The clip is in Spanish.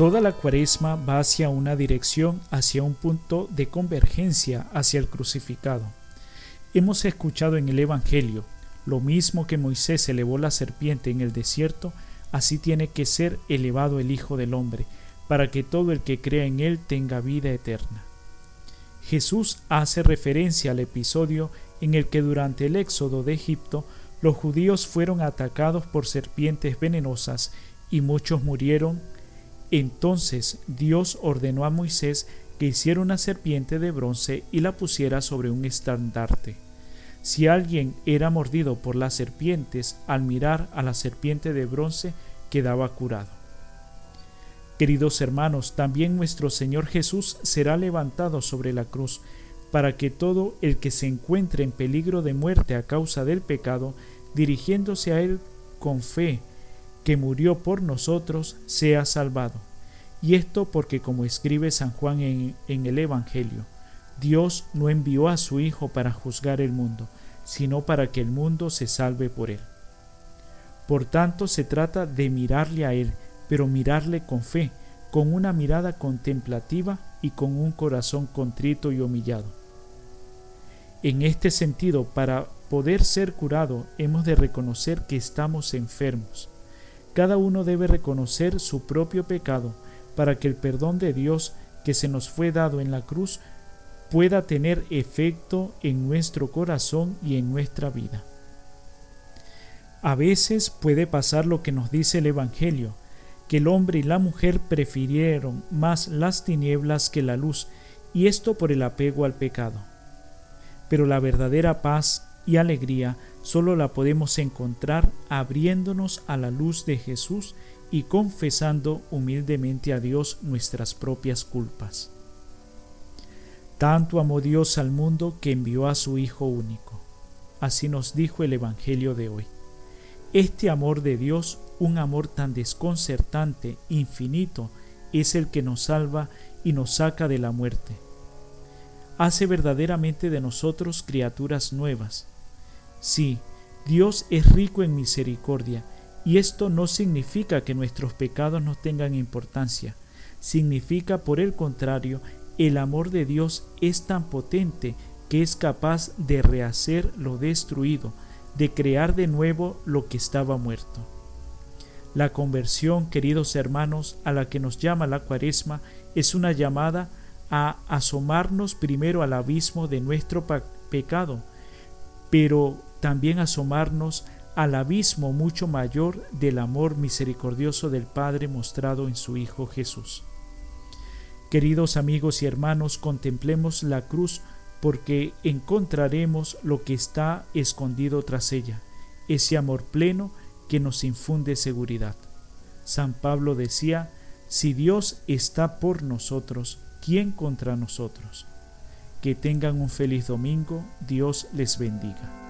Toda la cuaresma va hacia una dirección, hacia un punto de convergencia hacia el crucificado. Hemos escuchado en el Evangelio, lo mismo que Moisés elevó la serpiente en el desierto, así tiene que ser elevado el Hijo del Hombre, para que todo el que crea en él tenga vida eterna. Jesús hace referencia al episodio en el que durante el éxodo de Egipto los judíos fueron atacados por serpientes venenosas y muchos murieron entonces Dios ordenó a Moisés que hiciera una serpiente de bronce y la pusiera sobre un estandarte. Si alguien era mordido por las serpientes, al mirar a la serpiente de bronce quedaba curado. Queridos hermanos, también nuestro Señor Jesús será levantado sobre la cruz, para que todo el que se encuentre en peligro de muerte a causa del pecado, dirigiéndose a Él con fe, que murió por nosotros, sea salvado. Y esto porque como escribe San Juan en, el Evangelio, Dios no envió a su Hijo para juzgar el mundo, sino para que el mundo se salve por él. Por tanto, se trata de mirarle a Él, pero mirarle con fe, con una mirada contemplativa y con un corazón contrito y humillado. En este sentido, para poder ser curado, hemos de reconocer que estamos enfermos cada uno debe reconocer su propio pecado para que el perdón de Dios que se nos fue dado en la cruz pueda tener efecto en nuestro corazón y en nuestra vida. A veces puede pasar lo que nos dice el Evangelio, que el hombre y la mujer prefirieron más las tinieblas que la luz, y esto por el apego al pecado. Pero la verdadera paz y alegría solo la podemos encontrar abriéndonos a la luz de Jesús y confesando humildemente a Dios nuestras propias culpas. Tanto amó Dios al mundo que envió a su Hijo único. Así nos dijo el Evangelio de hoy. Este amor de Dios, un amor tan desconcertante, infinito, es el que nos salva y nos saca de la muerte. Hace verdaderamente de nosotros criaturas nuevas, Sí, Dios es rico en misericordia, y esto no significa que nuestros pecados no tengan importancia, significa por el contrario, el amor de Dios es tan potente que es capaz de rehacer lo destruido, de crear de nuevo lo que estaba muerto. La conversión, queridos hermanos, a la que nos llama la cuaresma, es una llamada a asomarnos primero al abismo de nuestro pecado, pero también asomarnos al abismo mucho mayor del amor misericordioso del Padre mostrado en su Hijo Jesús. Queridos amigos y hermanos, contemplemos la cruz porque encontraremos lo que está escondido tras ella, ese amor pleno que nos infunde seguridad. San Pablo decía, si Dios está por nosotros, ¿quién contra nosotros? Que tengan un feliz domingo, Dios les bendiga.